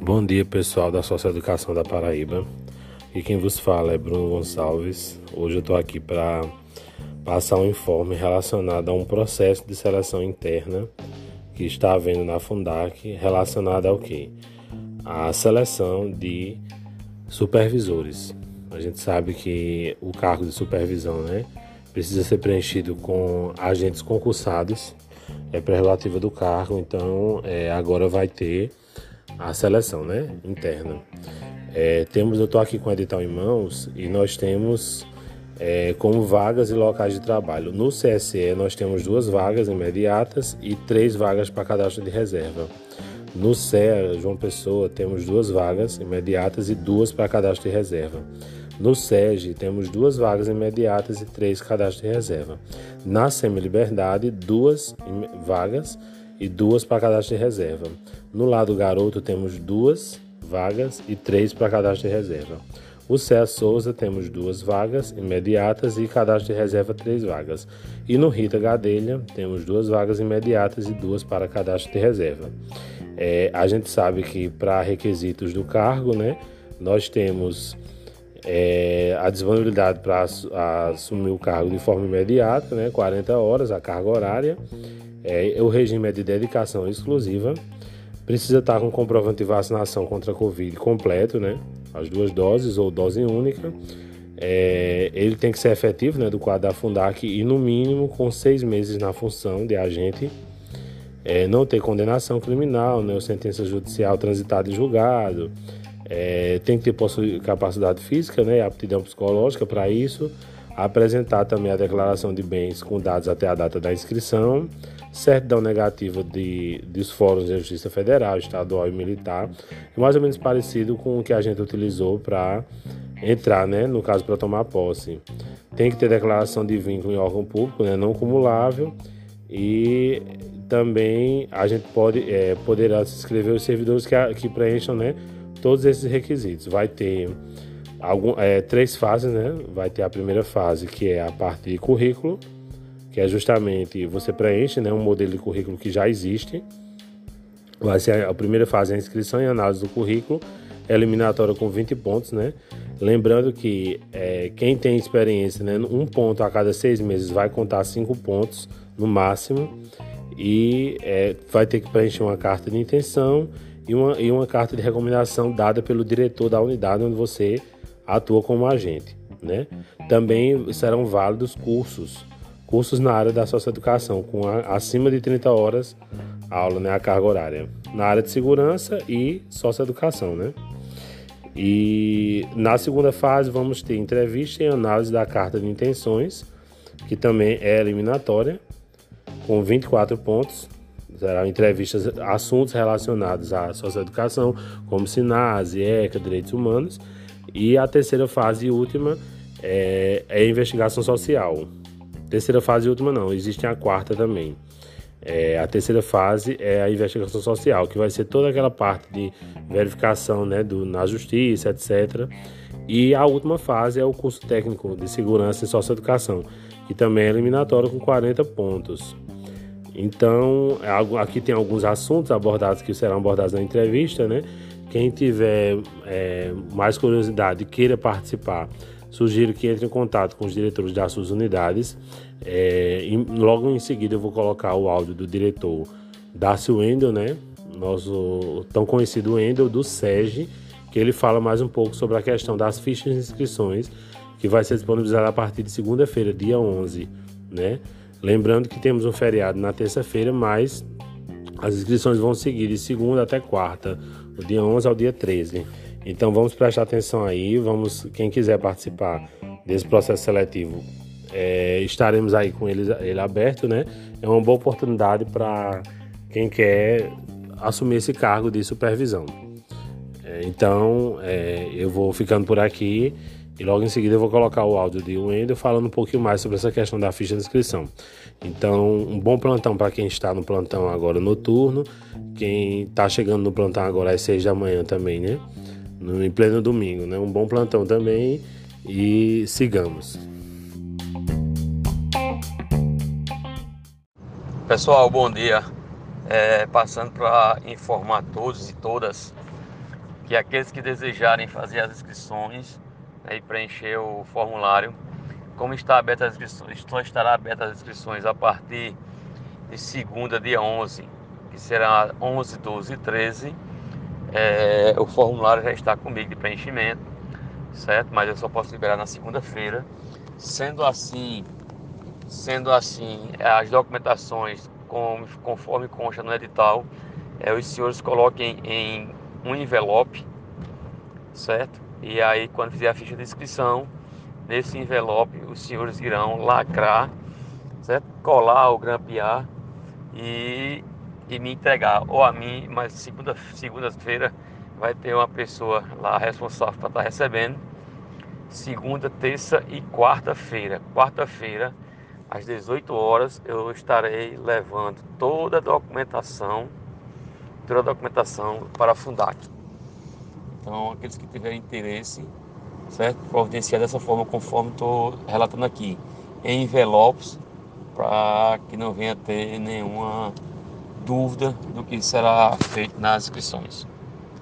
Bom dia pessoal da Socioeducação da Paraíba. E quem vos fala é Bruno Gonçalves. Hoje eu estou aqui para passar um informe relacionado a um processo de seleção interna que está havendo na Fundac relacionado ao que? A seleção de supervisores. A gente sabe que o cargo de supervisão, né, precisa ser preenchido com agentes concursados, é prerrogativa do cargo, então é, agora vai ter a seleção, né, interna. É, temos, eu estou aqui com o edital em mãos e nós temos é, como vagas e locais de trabalho. No CSE nós temos duas vagas imediatas e três vagas para cadastro de reserva. No CEA João Pessoa temos duas vagas imediatas e duas para cadastro de reserva. No SEG temos duas vagas imediatas e três cadastros de reserva. Na Semi-Liberdade, duas vagas e duas para cadastro de reserva. No lado garoto temos duas vagas e três para cadastro de reserva. O Céa Souza temos duas vagas imediatas e cadastro de reserva três vagas. E no Rita Gadelha temos duas vagas imediatas e duas para cadastro de reserva. É, a gente sabe que para requisitos do cargo, né, nós temos é, a disponibilidade para assumir o cargo de forma imediata, né, 40 horas, a carga horária. É, o regime é de dedicação exclusiva. Precisa estar com comprovante de vacinação contra a Covid completo, né? as duas doses ou dose única. É, ele tem que ser efetivo né, do quadro da Fundac e, no mínimo, com seis meses na função de agente, é, não ter condenação criminal, né, ou sentença judicial transitada e julgado. É, tem que ter capacidade física né, aptidão psicológica para isso. Apresentar também a declaração de bens com dados até a data da inscrição certidão negativa de, dos fóruns de justiça federal, estadual e militar, é mais ou menos parecido com o que a gente utilizou para entrar, né, no caso para tomar posse. Tem que ter declaração de vínculo em órgão público, né, não cumulável, e também a gente pode é, poderá se inscrever os servidores que, que preencham, né, todos esses requisitos. Vai ter algum, é, três fases, né? Vai ter a primeira fase que é a parte de currículo, que é justamente você preenche né, um modelo de currículo que já existe. Vai ser a primeira fase é a inscrição e análise do currículo, eliminatória com 20 pontos, né? Lembrando que é, quem tem experiência, né, um ponto a cada seis meses vai contar cinco pontos no máximo e é, vai ter que preencher uma carta de intenção e uma, e uma carta de recomendação dada pelo diretor da unidade onde você atua como agente. Né? Também serão válidos cursos cursos na área da socioeducação, com a, acima de 30 horas aula, né, a carga horária, na área de segurança e socioeducação, né? E na segunda fase vamos ter entrevista e análise da carta de intenções, que também é eliminatória, com 24 pontos. Serão entrevistas, assuntos relacionados à socioeducação, como SINASE, ECA, direitos humanos. E a terceira fase e última é, é a investigação social, Terceira fase e última não, existe a quarta também. É, a terceira fase é a investigação social, que vai ser toda aquela parte de verificação né, do, na justiça, etc. E a última fase é o curso técnico de segurança e socioeducação, que também é eliminatório com 40 pontos. Então, é aqui tem alguns assuntos abordados que serão abordados na entrevista, né? Quem tiver é, mais curiosidade e queira participar, sugiro que entre em contato com os diretores das suas unidades. É, logo em seguida eu vou colocar o áudio do diretor Dácio Wendel, né? Nosso tão conhecido Wendel do SEG, que ele fala mais um pouco sobre a questão das fichas de inscrições, que vai ser disponibilizada a partir de segunda-feira, dia 11, né? Lembrando que temos um feriado na terça-feira, mas as inscrições vão seguir de segunda até quarta, do dia 11 ao dia 13. Então vamos prestar atenção aí, vamos quem quiser participar desse processo seletivo, é, estaremos aí com ele, ele aberto, né? É uma boa oportunidade para quem quer assumir esse cargo de supervisão. É, então é, eu vou ficando por aqui e logo em seguida eu vou colocar o áudio de Wendel falando um pouquinho mais sobre essa questão da ficha de inscrição. Então, um bom plantão para quem está no plantão agora noturno, quem está chegando no plantão agora às seis da manhã também, né? no, em pleno domingo, né? Um bom plantão também e sigamos. Pessoal, bom dia. É, passando para informar todos e todas que aqueles que desejarem fazer as inscrições né, e preencher o formulário, como está aberta as inscrições, só estará aberta as inscrições a partir de segunda, dia 11, que será 11, 12 e 13. É, o formulário já está comigo de preenchimento, certo? Mas eu só posso liberar na segunda-feira. Sendo assim, Sendo assim, as documentações, conforme consta no edital, é, os senhores coloquem em um envelope, certo? E aí, quando fizer a ficha de inscrição, nesse envelope, os senhores irão lacrar, certo? Colar ou grampear e, e me entregar, ou a mim, mas segunda-feira segunda vai ter uma pessoa lá responsável para estar tá recebendo. Segunda, terça e quarta-feira. Quarta-feira às 18 horas eu estarei levando toda a documentação, toda a documentação para a Fundac. Então, aqueles que tiverem interesse, certo? Providenciar dessa forma, conforme estou relatando aqui, em envelopes, para que não venha ter nenhuma dúvida do que será feito nas inscrições.